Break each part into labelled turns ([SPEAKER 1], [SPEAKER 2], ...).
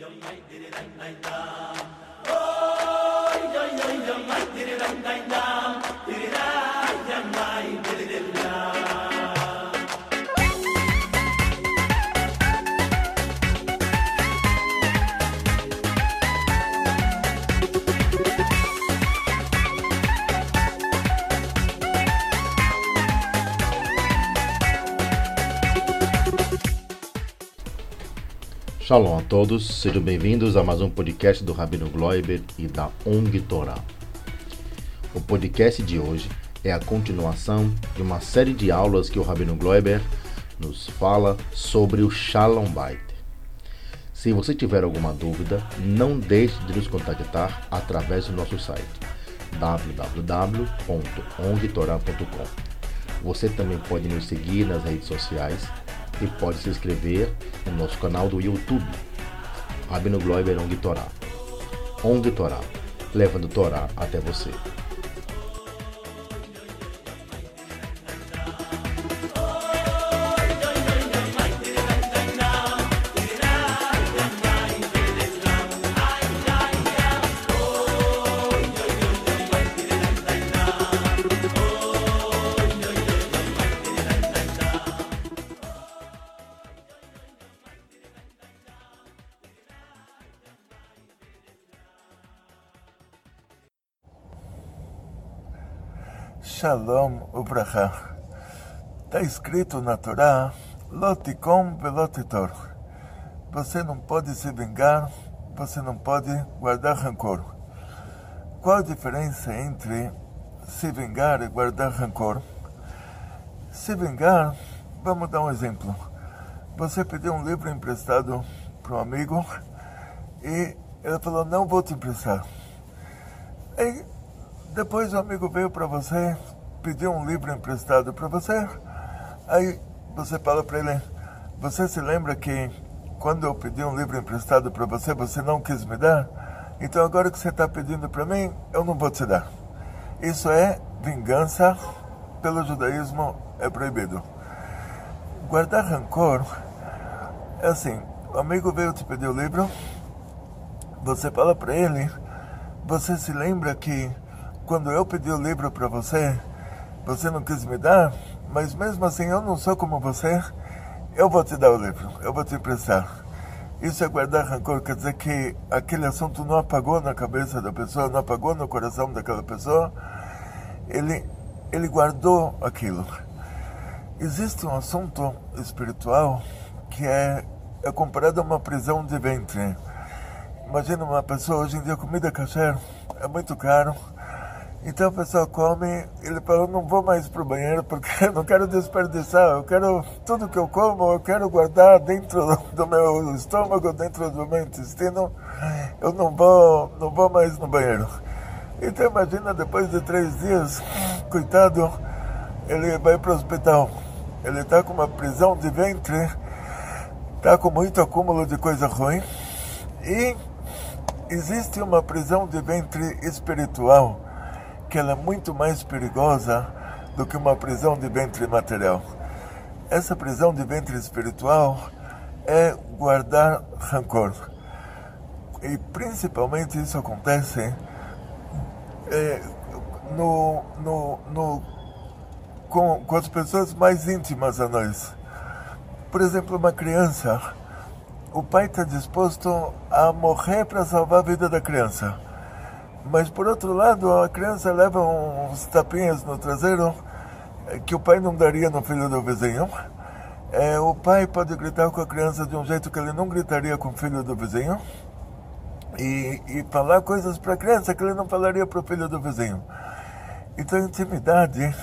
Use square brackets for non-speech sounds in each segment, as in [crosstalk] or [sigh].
[SPEAKER 1] i oy, oy, oy, oy, Shalom a todos, sejam bem-vindos a mais um podcast do Rabino Gloiber e da ONG Torá. O podcast de hoje é a continuação de uma série de aulas que o Rabino Gloiber nos fala sobre o Shalom Bait. Se você tiver alguma dúvida, não deixe de nos contactar através do nosso site www.ongtorá.com. Você também pode nos seguir nas redes sociais e pode se inscrever no nosso canal do YouTube, Rabino Gloiber Ong Torá. Ong Torá, levando Torá até você.
[SPEAKER 2] Shalom Ubraha. Está escrito na Torá, Lotikom velotitor. Você não pode se vingar, você não pode guardar rancor. Qual a diferença entre se vingar e guardar rancor? Se vingar, vamos dar um exemplo. Você pediu um livro emprestado para um amigo e ele falou, não vou te emprestar. Aí, depois o amigo veio para você, pediu um livro emprestado para você. Aí você fala para ele: Você se lembra que quando eu pedi um livro emprestado para você, você não quis me dar? Então agora que você está pedindo para mim, eu não vou te dar. Isso é vingança, pelo judaísmo é proibido. Guardar rancor é assim: o amigo veio te pedir o livro, você fala para ele, você se lembra que quando eu pedi o livro para você, você não quis me dar, mas mesmo assim eu não sou como você, eu vou te dar o livro, eu vou te emprestar. Isso é guardar rancor, quer dizer que aquele assunto não apagou na cabeça da pessoa, não apagou no coração daquela pessoa, ele, ele guardou aquilo. Existe um assunto espiritual que é, é comparado a uma prisão de ventre. Imagina uma pessoa, hoje em dia comida kasher é muito caro, então a pessoa come, ele fala, não vou mais para o banheiro porque [laughs] eu não quero desperdiçar, eu quero, tudo que eu como, eu quero guardar dentro do meu estômago, dentro do meu intestino, eu não vou, não vou mais no banheiro. Então imagina, depois de três dias, coitado, ele vai para o hospital, ele está com uma prisão de ventre, está com muito acúmulo de coisa ruim, e existe uma prisão de ventre espiritual, que ela é muito mais perigosa do que uma prisão de ventre material. Essa prisão de ventre espiritual é guardar rancor. E principalmente isso acontece é, no, no, no, com, com as pessoas mais íntimas a nós. Por exemplo, uma criança, o pai está disposto a morrer para salvar a vida da criança mas por outro lado, a criança leva uns tapinhas no traseiro eh, que o pai não daria no filho do vizinho. É, o pai pode gritar com a criança de um jeito que ele não gritaria com o filho do vizinho. E, e falar coisas para a criança que ele não falaria para o filho do vizinho. Então a intimidade,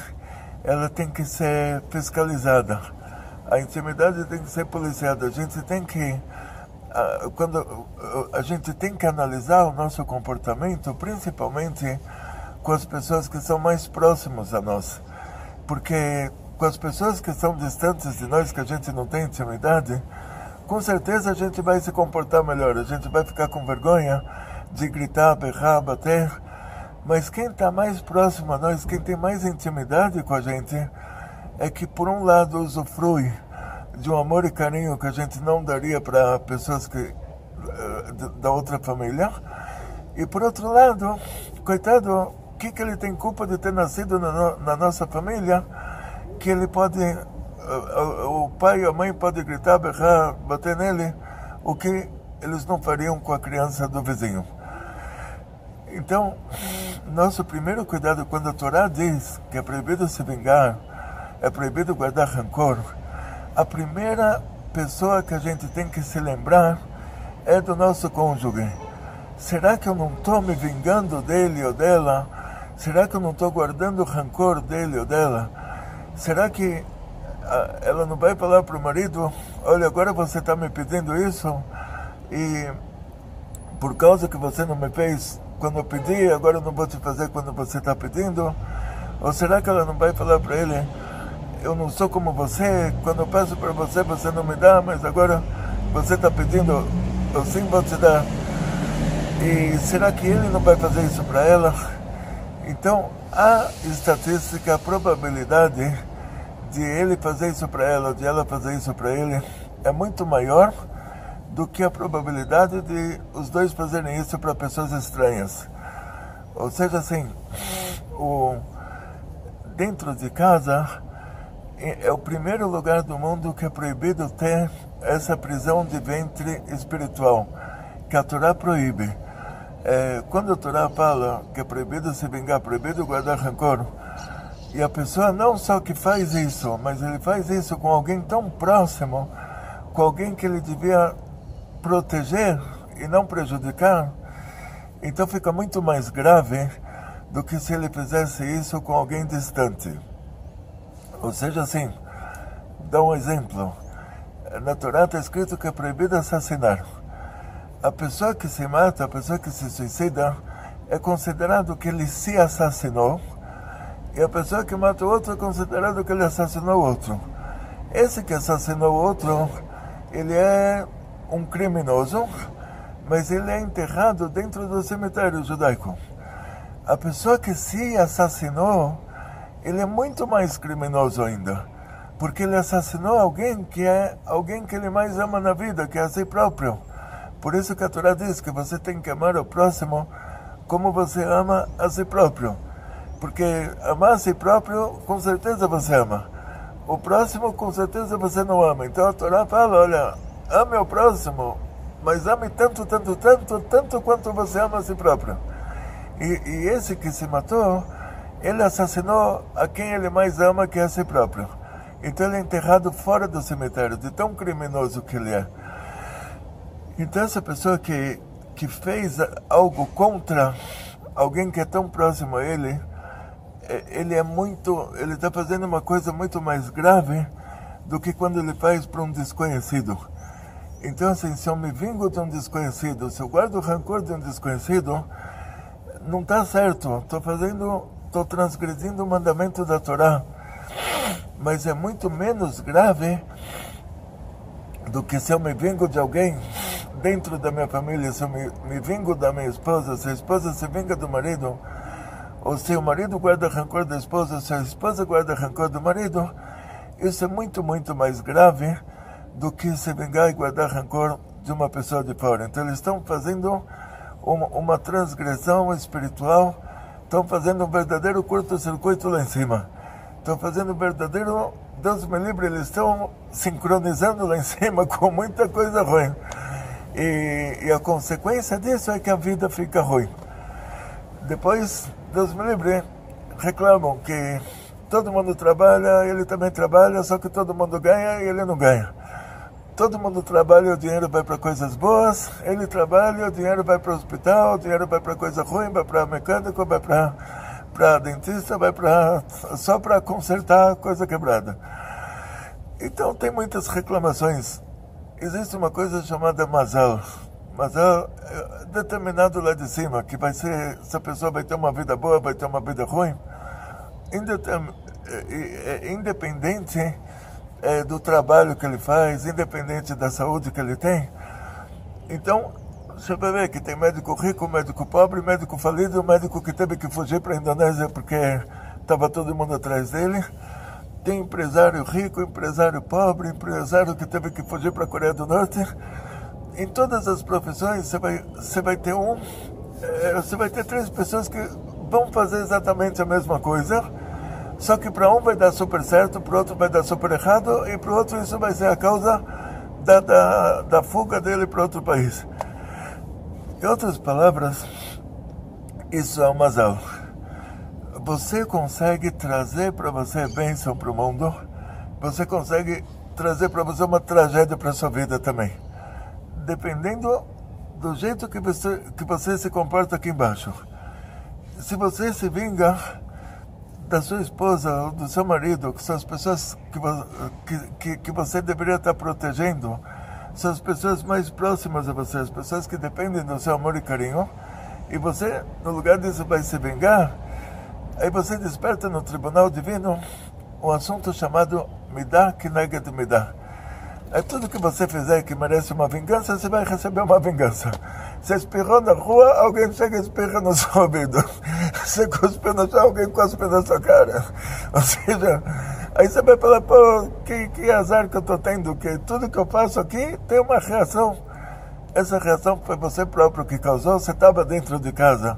[SPEAKER 2] ela tem que ser fiscalizada. A intimidade tem que ser policiada. A gente tem que quando a gente tem que analisar o nosso comportamento, principalmente com as pessoas que são mais próximas a nós, porque com as pessoas que são distantes de nós, que a gente não tem intimidade, com certeza a gente vai se comportar melhor, a gente vai ficar com vergonha de gritar, berrar, bater, mas quem está mais próximo a nós, quem tem mais intimidade com a gente, é que por um lado usufrui de um amor e carinho que a gente não daria para pessoas que uh, da outra família. E por outro lado, coitado, o que, que ele tem culpa de ter nascido na, na nossa família? Que ele pode, uh, o pai e a mãe podem gritar, berrar, bater nele, o que eles não fariam com a criança do vizinho. Então, nosso primeiro cuidado quando a Torá diz que é proibido se vingar, é proibido guardar rancor, a primeira pessoa que a gente tem que se lembrar é do nosso cônjuge. Será que eu não estou me vingando dele ou dela? Será que eu não estou guardando rancor dele ou dela? Será que ah, ela não vai falar para o marido: Olha, agora você está me pedindo isso e por causa que você não me fez quando eu pedi, agora eu não vou te fazer quando você está pedindo? Ou será que ela não vai falar para ele? Eu não sou como você, quando eu peço para você, você não me dá, mas agora você está pedindo, eu sim vou te dar. E será que ele não vai fazer isso para ela? Então, a estatística, a probabilidade de ele fazer isso para ela, de ela fazer isso para ele, é muito maior do que a probabilidade de os dois fazerem isso para pessoas estranhas. Ou seja, assim, o, dentro de casa, é, o primeiro lugar do mundo que é proibido ter essa prisão de ventre espiritual, que a Torá proíbe. É, quando a Torá fala que é proibido se vingar, proibido guardar rancor, e a pessoa não só que faz isso, mas ele faz isso com alguém tão próximo, com alguém que ele devia proteger e não prejudicar, então fica muito mais grave do que se ele fizesse isso com alguém distante. Ou seja, assim, dá um exemplo. Na Torá está escrito que é proibido assassinar. A pessoa que se mata, a pessoa que se suicida, é considerado que ele se assassinou, e a pessoa que mata o outro é considerado que ele assassinou o outro. Esse que assassinou o outro, ele é um criminoso, mas ele é enterrado dentro do cemitério judaico. A pessoa que se assassinou, ele é muito mais criminoso ainda, porque ele assassinou alguém que é alguém que ele mais ama na vida, que é a si próprio. Por isso que a Torá diz que você tem que amar o próximo como você ama a si próprio. Porque amar a si próprio, com certeza você ama. O próximo, com certeza você não ama. Então a Torá fala: olha, ame o próximo, mas ame tanto, tanto, tanto, tanto quanto você ama a si próprio. E, e esse que se matou ele assassinou a quem ele mais ama, que é a si próprio. Então ele é enterrado fora do cemitério, de tão criminoso que ele é. Então essa pessoa que, que fez algo contra alguém que é tão próximo a ele, é, ele é muito, ele está fazendo uma coisa muito mais grave do que quando ele faz para um desconhecido. Então assim, se eu me vingo de um desconhecido, se eu guardo rancor de um desconhecido, não está certo. Estou fazendo estou transgredindo o mandamento da Torá. Mas é muito menos grave do que se eu me vingo de alguém dentro da minha família, se eu me, me vingo da minha esposa, se a esposa se vinga do marido, ou se o marido guarda rancor da esposa, se a esposa guarda rancor do marido, isso é muito, muito mais grave do que se vingar e guardar rancor de uma pessoa de fora. Então eles estão fazendo uma, uma transgressão espiritual estão fazendo um verdadeiro curto-circuito lá em cima. Estão fazendo um verdadeiro, Deus me livre, eles estão sincronizando lá em cima [laughs] com muita coisa ruim. E, e a consequência disso é que a vida fica ruim. Depois, Deus me livre, reclamam que todo mundo trabalha, ele também trabalha, só que todo mundo ganha e ele não ganha. Todo mundo trabalha, o dinheiro vai para coisas boas, ele trabalha, o dinheiro vai para o hospital, o dinheiro vai para coisa ruim, vai para mecânico, vai para dentista, vai para só para consertar coisa quebrada. Então tem muitas reclamações. Existe uma coisa chamada mazal. Mazal é determinado lá de cima, que vai ser, se a pessoa vai ter uma vida boa, vai ter uma vida ruim, é, é, independente é, do trabalho que ele faz, independente da saúde que ele tem. Então, você vai ver que tem médico rico, médico pobre, médico falido, médico que teve que fugir para a Indonésia porque estava todo mundo atrás dele. Tem empresário rico, empresário pobre, empresário que teve que fugir para a Coreia do Norte. em todas as profissões você vai, você vai ter um, é, você vai ter três pessoas que vão fazer exatamente a mesma coisa, só que para um vai dar super certo, para o outro vai dar super errado, e para o outro isso vai ser a causa da, da, da fuga dele para outro país. Em outras palavras, isso é uma mazal. Você consegue trazer para você bênção para o mundo, você consegue trazer para você uma tragédia para sua vida também. Dependendo do jeito que você, que você se comporta aqui embaixo. Se você se vinga da sua esposa ou do seu marido, que são as pessoas que, que, que você deveria estar protegendo, são as pessoas mais próximas a você, as pessoas que dependem do seu amor e carinho, e você, no lugar disso, vai se vingar, aí você desperta no tribunal divino um assunto chamado Midah Kineged Midah é tudo que você fizer que merece uma vingança, você vai receber uma vingança. Você espirrou na rua, alguém chega e espirra no [laughs] seu ouvido. Você cuspiu no chão, alguém cospe na sua cara. Ou seja, aí você vai falar, pô, que, que azar que eu estou tendo, que tudo que eu faço aqui tem uma reação. Essa reação foi você próprio que causou, você estava dentro de casa.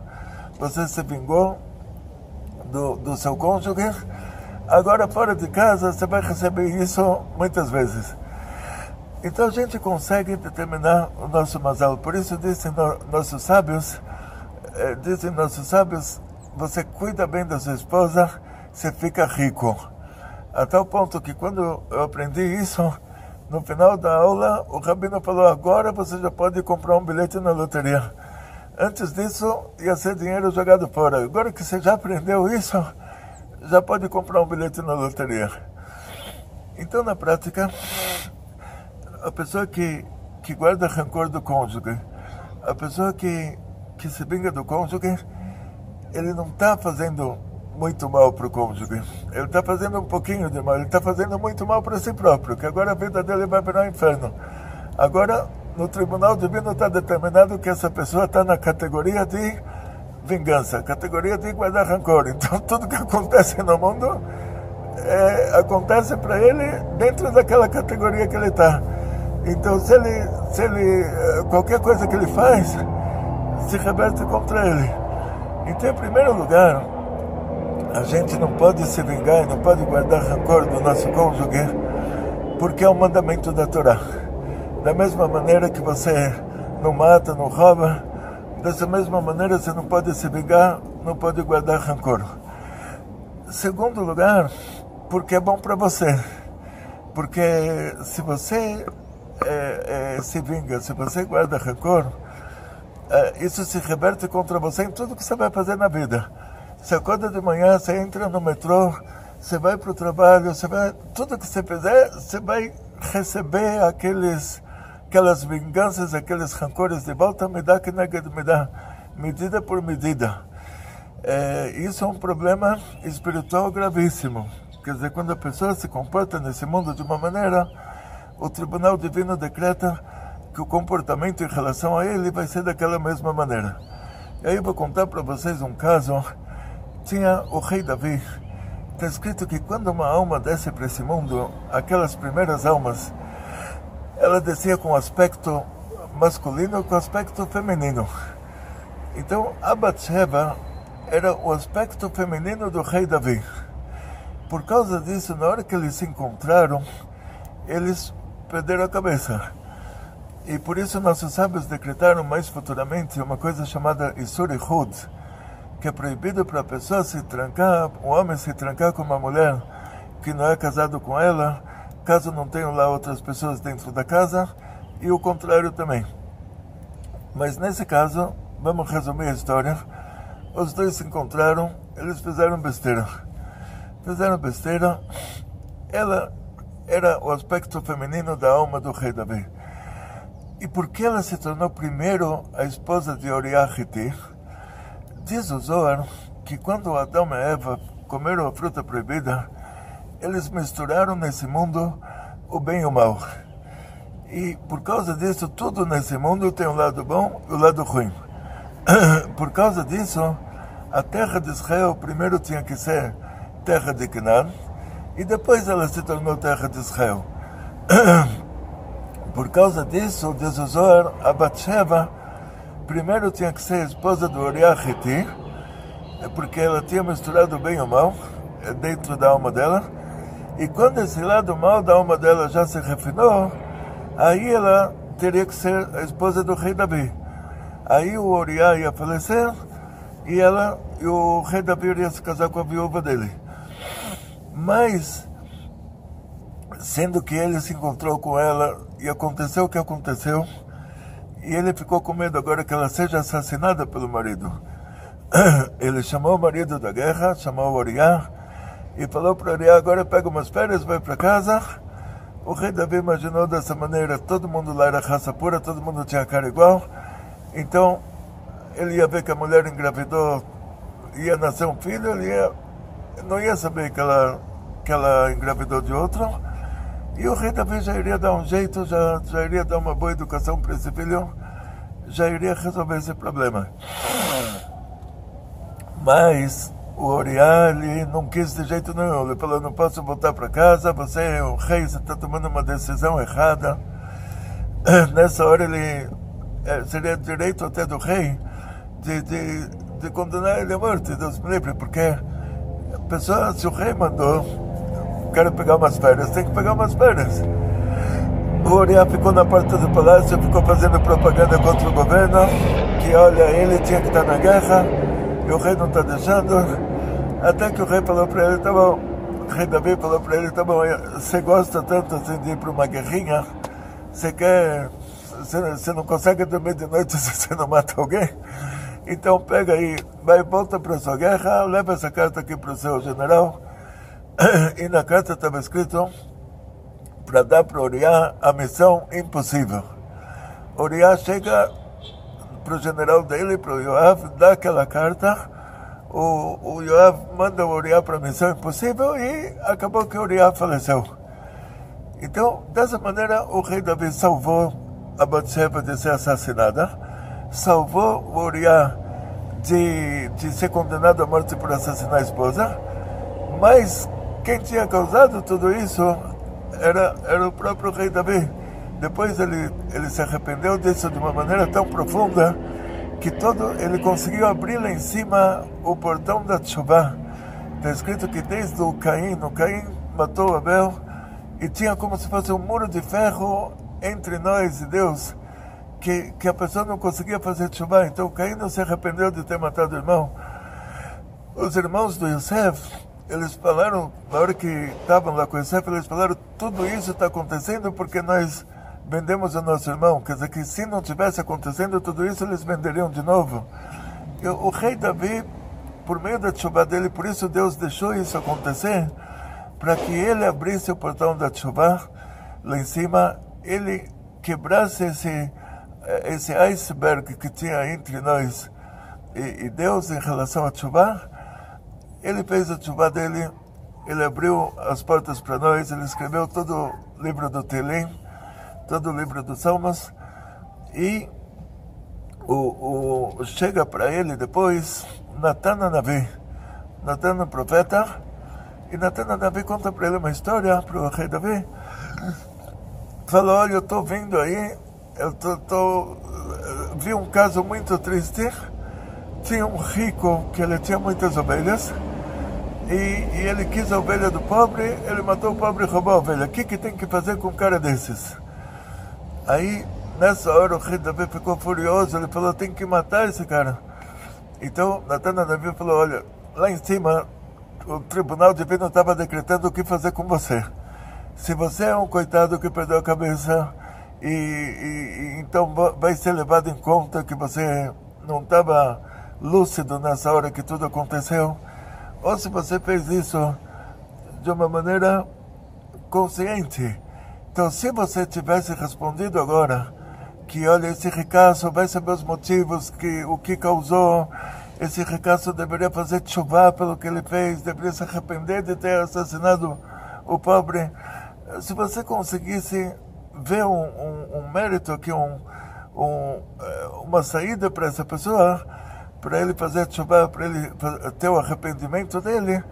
[SPEAKER 2] Você se vingou do, do seu cônjuge. Agora, fora de casa, você vai receber isso muitas vezes. Então a gente consegue determinar o nosso mazal. Por isso dizem nossos sábios, eh, dizem nossos sábios, você cuida bem da sua esposa, você fica rico. A tal ponto que quando eu aprendi isso, no final da aula, o rabino falou, agora você já pode comprar um bilhete na loteria. Antes disso, ia ser dinheiro jogado fora. Agora que você já aprendeu isso, já pode comprar um bilhete na loteria. Então, na prática, a pessoa que, que guarda rancor do cônjuge, a pessoa que, que se vinga do cônjuge, ele não está fazendo muito mal para o cônjuge. Ele está fazendo um pouquinho de mal, ele está fazendo muito mal para si próprio, que agora a vida dele vai virar um inferno. Agora, no tribunal divino está determinado que essa pessoa está na categoria de vingança, categoria de guardar rancor. Então, [laughs] tudo que acontece no mundo é, acontece para ele dentro daquela categoria que ele está. Então, se ele, se ele, eh, qualquer coisa que ele faz, se reverte contra ele. Então, em primeiro lugar, a gente não pode se vingar, não pode guardar rancor do nosso cônjuge, porque é um mandamento da Torá. Da mesma maneira que você não mata, não rouba, dessa mesma maneira você não pode se vingar, não pode guardar rancor. Segundo lugar, porque é bom para você. Porque se você é, é, se vinga, se você guarda rancor, é, isso se reverte contra você em tudo que você vai fazer na vida. Você acorda de manhã, você entra no metrô, você vai para o trabalho, você vai, tudo que você fizer, você vai receber aqueles, aquelas vinganças, aqueles rancores de volta, me dá que nega me dá, medida por medida. É, isso é um problema espiritual gravíssimo. Quer dizer, quando a pessoa se comporta nesse mundo de uma maneira o Tribunal Divino decreta que o comportamento em relação a ele vai ser daquela mesma maneira. E aí eu vou contar para vocês um caso. Tinha o rei Davi. Está escrito que quando uma alma desce para esse mundo, aquelas primeiras almas, ela descia com aspecto masculino com aspecto feminino. Então, a era o aspecto feminino do rei Davi. Por causa disso, na hora que eles se encontraram, eles perderam a cabeça. E por isso nossos sábios decretaram mais futuramente uma coisa chamada Isur Hud, que é proibido para a pessoa se trancar, o homem se trancar com uma mulher que não é casado com ela, caso não tenham lá outras pessoas dentro da casa, e o contrário também. Mas nesse caso, vamos resumir a história. Os dois se encontraram, eles fizeram besteira. Fizeram besteira. Ela era o aspecto feminino da alma do rei Davi. E por que ela se tornou primeiro a esposa de Oriachiti? Diz o Zohar que quando Adão e Eva comeram a fruta proibida, eles misturaram nesse mundo o bem e o mal. E por causa disso, tudo nesse mundo tem o um lado bom e o um lado ruim. [coughs] Por causa disso, a terra de Israel primeiro tinha que ser terra de Canaã, e depois ela se tornou terra de Israel. [clears throat] Por causa disso, diz o Zohar, a Batsheva primeiro tinha que ser esposa do Uriah Hiti, porque ela tinha misturado bem e o mal dentro da alma dela. E quando esse lado mal da alma dela já se refinou, aí ela teria que ser a esposa do rei Davi. Aí o Uriah ia falecer e ela e o rei Davi iria se casar com a viúva dele. Mas sendo que ele se encontrou com ela e aconteceu o que aconteceu, e ele ficou com medo agora que ela seja assassinada pelo marido. [coughs] Ele chamou o marido da guerra, chamou o Oriá, e falou para Oriá, agora pega umas férias, vai para casa. O rei Davi imaginou dessa maneira, todo mundo lá era raça pura, todo mundo tinha cara igual. Então, ele ia ver que a mulher engravidou, ia nascer um filho, ele ia, não ia saber que ela, que ela engravidou de outro e o rei Davi já iria dar um jeito, já, já iria dar uma boa educação para esse filho, já iria resolver esse problema. Mas o Oriá ele não quis de jeito nenhum. Ele falou: não posso voltar para casa, você é o rei, você está tomando uma decisão errada. [clears throat] Nessa hora ele é, seria direito até do rei de, de, de condenar ele à morte, Deus me livre, porque a pessoa, se o rei mandou quero pegar umas férias, tem que pegar umas férias. O Uriah ficou na porta do palácio, ficou fazendo propaganda contra o governo, que olha, ele tinha que estar na guerra, e o rei não está deixando. Até que o rei falou para ele, tá bom, o rei Davi falou para ele, tá bom, você gosta tanto assim de ir para uma guerrinha, você quer, você não consegue dormir de noite [laughs] se você não mata alguém? Então pega aí, vai volta para sua guerra, leva essa carta aqui para o seu general, e na carta estava escrito para dar para Uriah a missão impossível. Uriah chega para o general dele, para o Yoav, dá aquela carta, o, o Yoav manda o Uriah para a missão impossível e acabou que Uriah faleceu. Então, dessa maneira, o rei Davi salvou a Batseba de ser assassinada, salvou o Uriah de, de ser condenado à morte por assassinar a esposa, mas quem tinha causado tudo isso era, era o próprio rei Davi. Depois ele, ele se arrependeu disso de uma maneira tão profunda que todo ele conseguiu abrir lá em cima o portão da Tshuva. Está escrito que desde o Caim, o Caim matou Abel e tinha como se fosse um muro de ferro entre nós e Deus, que, que a pessoa não conseguia fazer Tshuva. Então Caim não se arrependeu de ter matado o irmão. Os irmãos do Yosef, eles falaram, na hora que estavam lá com o Yosef, eles falaram, tudo isso está acontecendo porque nós vendemos o nosso irmão. Quer dizer que se não tivesse acontecendo tudo isso, eles venderiam de novo. E o rei Davi, por meio da chuva dele, por isso Deus deixou isso acontecer, para que ele abrisse o portão da chuva lá em cima, ele quebrasse esse, esse iceberg que tinha entre nós e, e Deus em relação à chuva ele fez a chuva dele, ele abriu as portas para nós, ele escreveu todo o livro do Telim, todo o livro dos Salmos, e o, o chega para ele depois Natan Navi, Natan profeta, e Natan Navi conta para ele uma história, para o rei Davi, falou, olha, eu estou vindo aí, eu tô, tô, vi um caso muito triste, tinha um rico que ele tinha muitas ovelhas, e, e, ele quis a ovelha do pobre, ele matou o pobre e roubou a ovelha. O que, que tem que fazer com um cara desses? Aí, nessa hora, o rei Davi ficou furioso, ele falou, tem que matar esse cara. Então, Natana Davi falou, olha, lá em cima, o tribunal divino estava decretando o que fazer com você. Se você é um coitado que perdeu a cabeça, e, e, e então vai ser levado em conta que você não estava lúcido nessa hora que tudo aconteceu, ou se você fez isso de uma maneira consciente. Então, se você tivesse respondido agora que, olha, esse ricaço vai saber os motivos, que, o que causou, esse ricaço deveria fazer chuva pelo que ele fez, deveria se arrepender de ter assassinado o pobre. Se você conseguisse ver um, um, um mérito aqui, um, eh, uma saída para essa pessoa, para ele fazer chuva, para ele ter o arrependimento dele,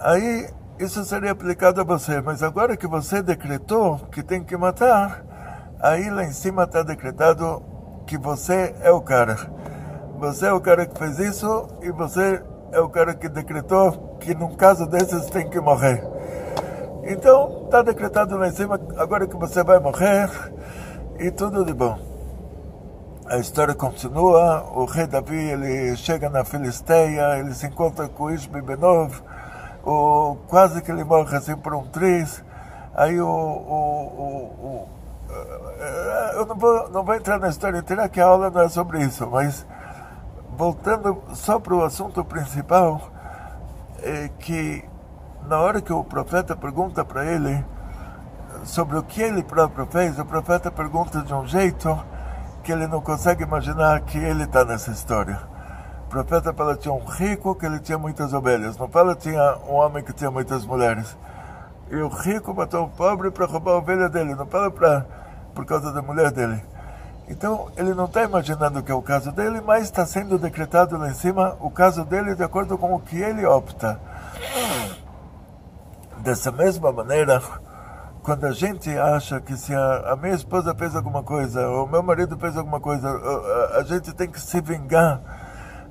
[SPEAKER 2] aí isso seria aplicado a você. Mas agora que você decretou que tem que matar, aí lá em cima está decretado que você é o cara. Você é o cara que fez isso e você é o cara que decretou que num caso desses tem que morrer. Então, está decretado lá em cima, agora que você vai morrer e tudo de bom. A história continua, o rei Davi ele chega na Filisteia, ele se encontra com Ishbi Benov, o, quase que ele morre assim por um triz. Aí o, o, o, eh, eu não vou, não vou entrar na história inteira, que a aula não é sobre isso, mas voltando só para o assunto principal, é que na hora que o profeta pergunta para ele sobre o que ele próprio fez, o profeta pergunta de um jeito que ele não consegue imaginar que ele está nessa história. O profeta fala tinha um rico que ele tinha muitas ovelhas, não fala tinha um homem que tinha muitas mulheres. E o rico matou o pobre para roubar a ovelha dele, não fala para por causa da mulher dele. Então, ele não está imaginando que é o caso dele, mas está sendo decretado lá em cima o caso dele de acordo com o que ele opta. Dessa mesma maneira, quando a gente acha que se a, a minha esposa fez alguma coisa, ou o meu marido fez alguma coisa, a, a, gente tem que se vingar,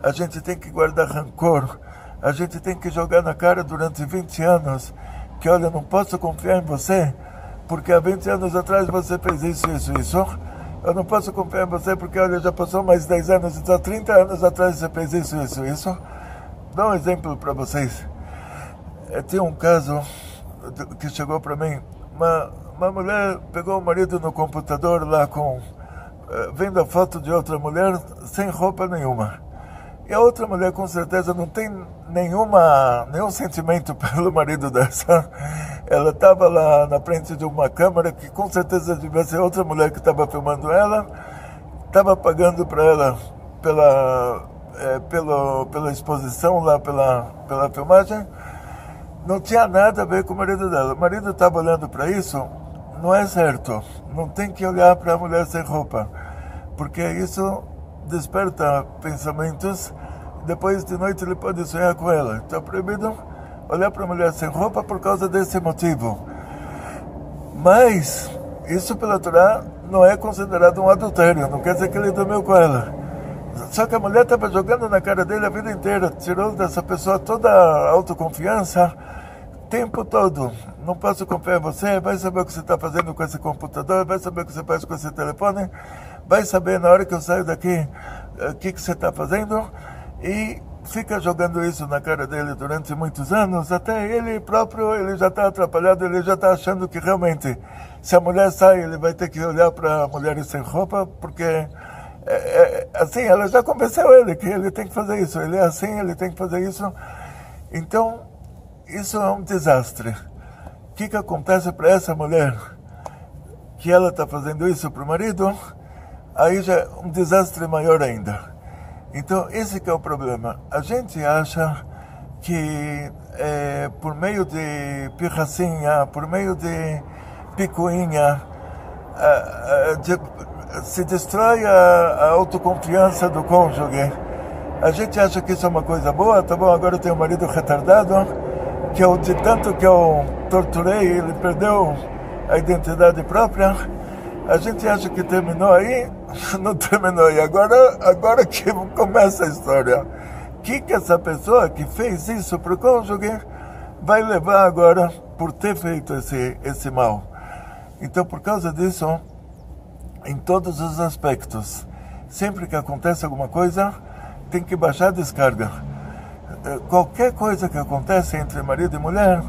[SPEAKER 2] a gente tem que guardar rancor, a gente tem que jogar na cara durante 20 anos que, olha, não posso confiar em você, porque há 20 anos atrás você fez isso, isso, isso. Eu não posso confiar em você porque, olha, já passou mais 10 anos, então 30 anos atrás você fez isso, isso, isso. Dá um exemplo para vocês. Eu um caso que chegou para mim. Uma, uma mulher pegou o marido no computador lá com... Eh, vendo a foto de outra mulher sem roupa nenhuma. E a outra mulher com certeza não tem nenhuma, nenhum sentimento [laughs] pelo marido dessa. Ela estava lá na frente de uma câmera que com certeza devia ser outra mulher que estava filmando ela. Estava pagando para ela pela, é, pelo, pela exposição lá, pela, pela filmagem. Não tinha nada a ver com o marido dela. O marido estava olhando para isso. Não é certo. Não tem que olhar para a mulher sem roupa. Porque isso desperta pensamentos, depois de noite ele pode sonhar com ela. Está proibido olhar para a mulher sem roupa por causa desse motivo. Mas isso pela Torá não é considerado um adultério, não quer dizer que ele dormiu com ela. Só que a mulher estava jogando na cara dele a vida inteira, tirou dessa pessoa toda a autoconfiança, tempo todo. Não posso confiar em você, vai saber o que você está fazendo com esse computador, vai saber o que você faz com esse telefone vai saber na hora que eu saio daqui eh, o que, que você está fazendo e fica jogando isso na cara dele durante muitos anos, até ele próprio ele já está atrapalhado, ele já está achando que realmente se a mulher sai ele vai ter que olhar para mulheres sem roupa, porque é, é, assim ela já convenceu ele que ele tem que fazer isso, ele é assim, ele tem que fazer isso. Então isso é um desastre. O que, que acontece para essa mulher que ela está fazendo isso para o marido? aí já é um desastre maior ainda. Então, esse é o problema. A gente acha que é, por meio de pirracinha, por meio de picuinha, de, se destrói a, a, autoconfiança do cônjuge. A gente acha que isso é uma coisa boa, tá bom, agora eu tenho um marido retardado, que eu, de tanto que eu torturei, ele perdeu a identidade própria. A gente acha que terminou aí, [laughs] não terminou. E agora, agora que começa a história. O que, que essa pessoa que fez isso para o cônjuge vai levar agora por ter feito esse, esse mal? Então, por causa disso, em todos os aspectos, sempre que acontece alguma coisa, tem que baixar a descarga. Eh, qualquer coisa que acontece entre marido e mulher,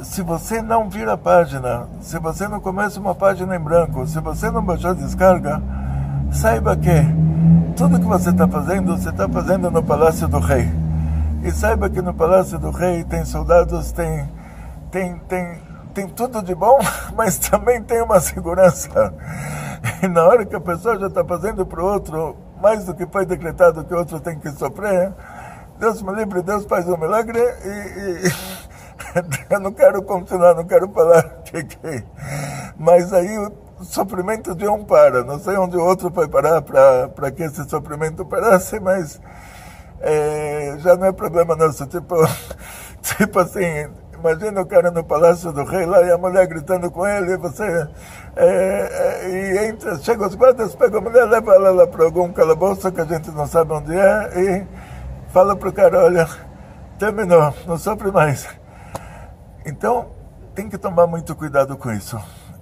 [SPEAKER 2] se você não vira a página, se você não começa uma página em branco, se você não baixar a descarga, saiba que tudo que você está fazendo, você está fazendo no Palácio do Rei. E saiba que no Palácio do Rei tem soldados, tem, tem, tem, tem tudo de bom, [laughs] mas também tem uma segurança. E [laughs] na hora que a pessoa já está fazendo para o outro mais do que foi decretado que o outro tem que sofrer, Deus me livre, Deus faz um milagre e, e [laughs] eu não quero continuar, não quero falar [laughs] que, que mas aí o sofrimento de um para. Não sei onde o outro foi parar para que esse sofrimento parasse, mas é, já não é problema nosso. Tipo, tipo assim, Imagina o cara no palácio do rei lá e a mulher gritando com ele, você é, é, e entra, chega os guardas, pega a mulher, leva ela lá para algum calabouço que a gente não sabe onde é e fala pro cara, olha, terminou, não sofre mais. Então, tem que tomar muito cuidado com isso.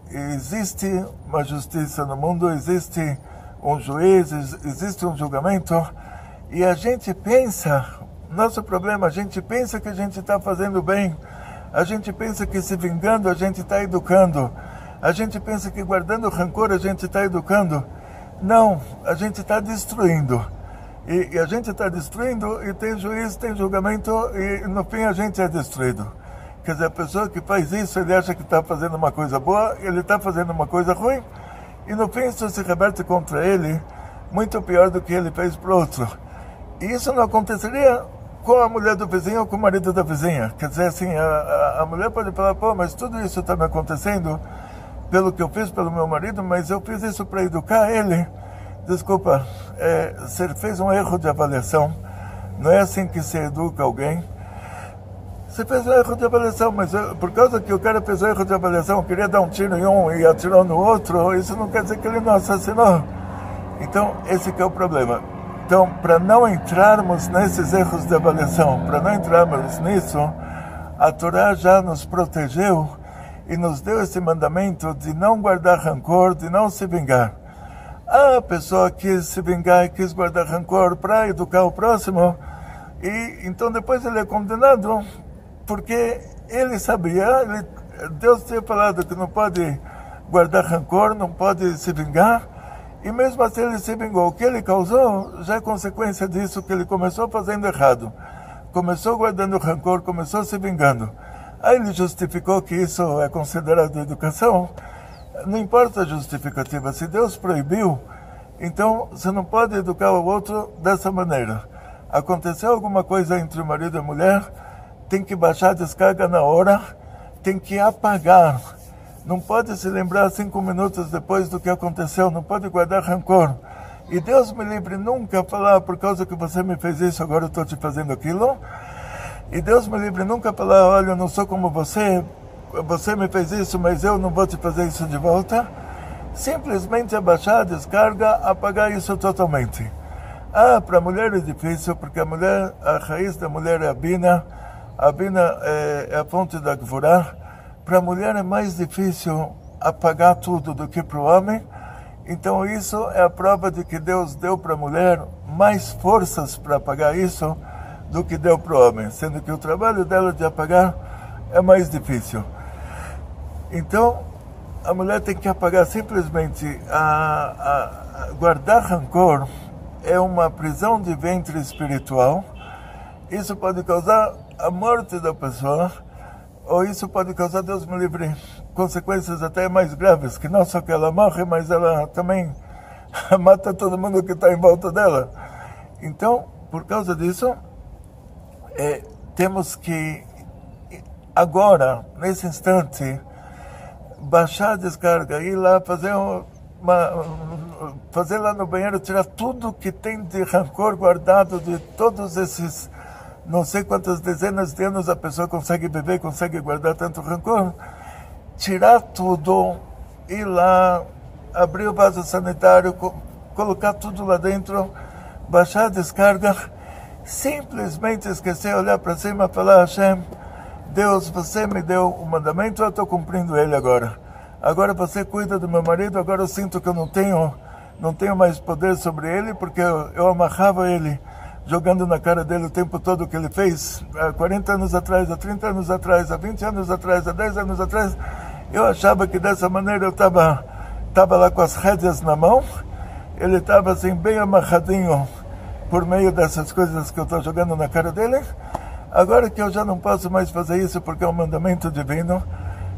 [SPEAKER 2] Existe uma justiça no mundo, existe um juiz, existe um julgamento, e a gente pensa, nosso problema, a gente pensa que a gente está fazendo bem, a gente pensa que se vingando a gente está educando, a gente pensa que guardando rancor a gente está educando. Não, a gente está destruindo. E, e, a gente está destruindo e tem juiz, tem julgamento e no fim a gente é destruído. Quer dizer, a pessoa que faz isso, ele acha que está fazendo uma coisa boa, ele está fazendo uma coisa ruim e no fim isso se reverte contra ele muito pior do que ele fez para outro. E isso não aconteceria com a mulher do vizinho ou com o marido da vizinha. Quer dizer, assim, a, a mulher pode falar, pô, mas tudo isso está me acontecendo pelo que eu fiz pelo meu marido, mas eu fiz isso para educar ele. Desculpa, é, você fez um erro de avaliação. Não é assim que se educa alguém. Você fez um erro de avaliação, mas eu, por causa que o cara fez um erro de avaliação, queria dar um tiro em um e atirou no outro, isso não quer dizer que ele não assassinou. Então, esse é o problema. Então, para não entrarmos nesses erros de avaliação, para não entrarmos nisso, a Torá já nos protegeu e nos deu esse mandamento de não guardar rancor, de não se vingar. A pessoa quis se vingar e quis guardar rancor para educar o próximo, e então depois ele é condenado porque ele sabia, ele, Deus tinha falado que não pode guardar rancor, não pode se vingar, e mesmo assim ele se vingou. O que ele causou já é consequência disso que ele começou fazendo errado. Começou guardando rancor, começou se vingando. Aí ele justificou que isso é considerado educação. Não importa a justificativa, se Deus proibiu, então você não pode educar o outro dessa maneira. Aconteceu alguma coisa entre o marido e a mulher, tem que baixar a descarga na hora, tem que apagar. Não pode se lembrar cinco minutos depois do que aconteceu, não pode guardar rancor. E Deus me livre nunca falar por causa que você me fez isso, agora eu estou te fazendo aquilo. E Deus me livre nunca falar, olha, eu não sou como você, você me fez isso, mas eu não vou te fazer isso de volta. Simplesmente abaixar a descarga, apagar isso totalmente. Ah, para a mulher é difícil, porque a mulher, a raiz da mulher é a Bina, a Bina é, é a fonte da Gvorá. Para a mulher é mais difícil apagar tudo do que para o homem. Então isso é a prova de que Deus deu para a mulher mais forças para apagar isso do que deu para o homem, sendo que o trabalho dela de apagar é mais difícil. Então, a mulher tem que apagar simplesmente a, a, a guardar rancor é uma prisão de ventre espiritual. Isso pode causar a morte da pessoa, ou isso pode causar, Deus me livre, consequências até mais graves, que não só que ela morre, mas ela também [laughs] mata todo mundo que está em volta dela. Então, por causa disso, é, temos que agora, nesse instante, baixar a descarga, ir lá fazer uma, fazer lá no banheiro, tirar tudo que tem de rancor guardado de todos esses não sei quantas dezenas de anos a pessoa consegue beber, consegue guardar tanto rancor, tirar tudo, ir lá, abrir o vaso sanitário, colocar tudo lá dentro, baixar a descarga, simplesmente esquecer, olhar para cima e falar, Hashem, Deus, você me deu o mandamento, eu estou cumprindo ele agora. Agora você cuida do meu marido, agora eu sinto que eu não tenho, não tenho mais poder sobre ele, porque eu, eu amarrava ele jogando na cara dele o tempo todo o que ele fez, há 40 anos atrás, há 30 anos atrás, há 20 anos atrás, há 10 anos atrás, eu achava que dessa maneira eu estava tava lá com as rédeas na mão, ele estava assim bem amarradinho por meio dessas coisas que eu estou jogando na cara dele. Agora que eu já não posso mais fazer isso porque é um mandamento divino,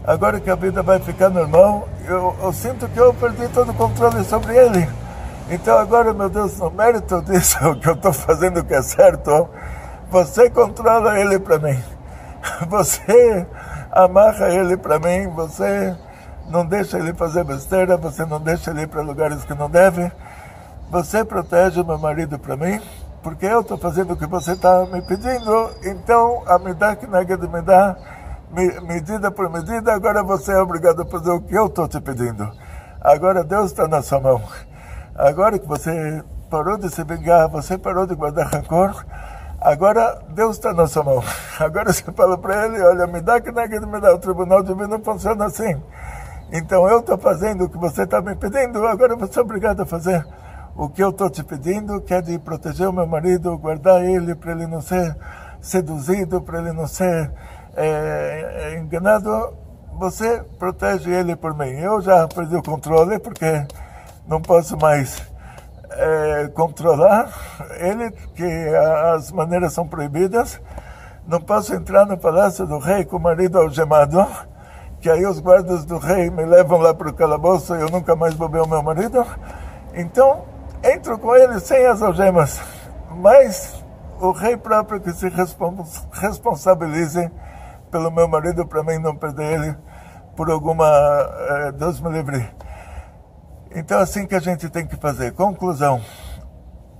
[SPEAKER 2] agora que a vida vai ficar normal, eu, eu sinto que eu perdi todo o controle sobre ele. Então agora, meu Deus, no mérito disso [laughs] que eu estou fazendo que é certo, você controla ele para mim. [laughs] Você amarra ele para mim, você não deixa ele fazer besteira, você não deixa ele ir para lugares que não deve. Você protege o meu marido para mim, porque eu estou fazendo o que você está me pedindo. Então, a me dá que nega de me dá, medida por medida, agora você é obrigado a fazer o que eu estou te pedindo. Agora Deus está na sua mão. Agora que você parou de se vingar, você parou de guardar rancor, agora Deus está na sua mão. [laughs] Agora você fala para ele, olha, me dá que não me dá. O tribunal divino funciona assim. Então eu estou fazendo o que você está me pedindo, agora você é obrigado a fazer o que eu estou te pedindo, que é de proteger o meu marido, guardar ele para ele não ser seduzido, para ele não ser é, enganado. Você protege ele por mim. Eu já perdi o controle porque não posso mais é, controlar ele, que as maneiras são proibidas. Não posso entrar no palácio do rei com o marido algemado, que aí os guardas do rei me levam lá para o calabouço e eu nunca mais vou ver o meu marido. Então, entro com ele sem as algemas, mas o rei próprio que se responsabilize pelo meu marido para mim não perder ele por alguma. Eh, Deus me livre então, assim que a gente tem que fazer. Conclusão: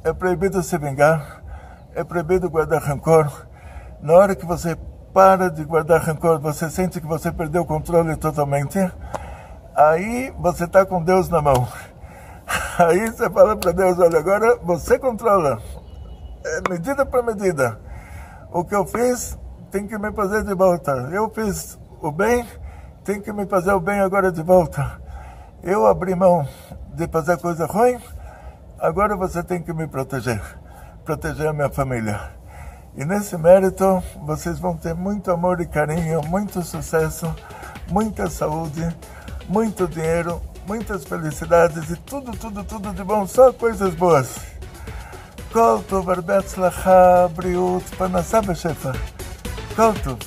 [SPEAKER 2] é proibido se vingar, é proibido guardar rancor. Na hora que você para de guardar rancor, você sente que você perdeu o controle totalmente. Aí você está com Deus na mão. [laughs] Aí você fala para Deus: olha, agora você controla, é medida por medida. O que eu fiz tem que me fazer de volta. Eu fiz o bem, tem que me fazer o bem agora de volta. Eu abri mão de fazer coisa ruim, agora você tem que me proteger, proteger a minha família. E nesse mérito, vocês vão ter muito amor e carinho, muito sucesso, muita saúde, muito dinheiro, muitas felicidades e tudo, tudo, tudo de bom, só coisas boas. Koltov, Arbetzlacha, Briut, Panassá, Bechefa. Koltov.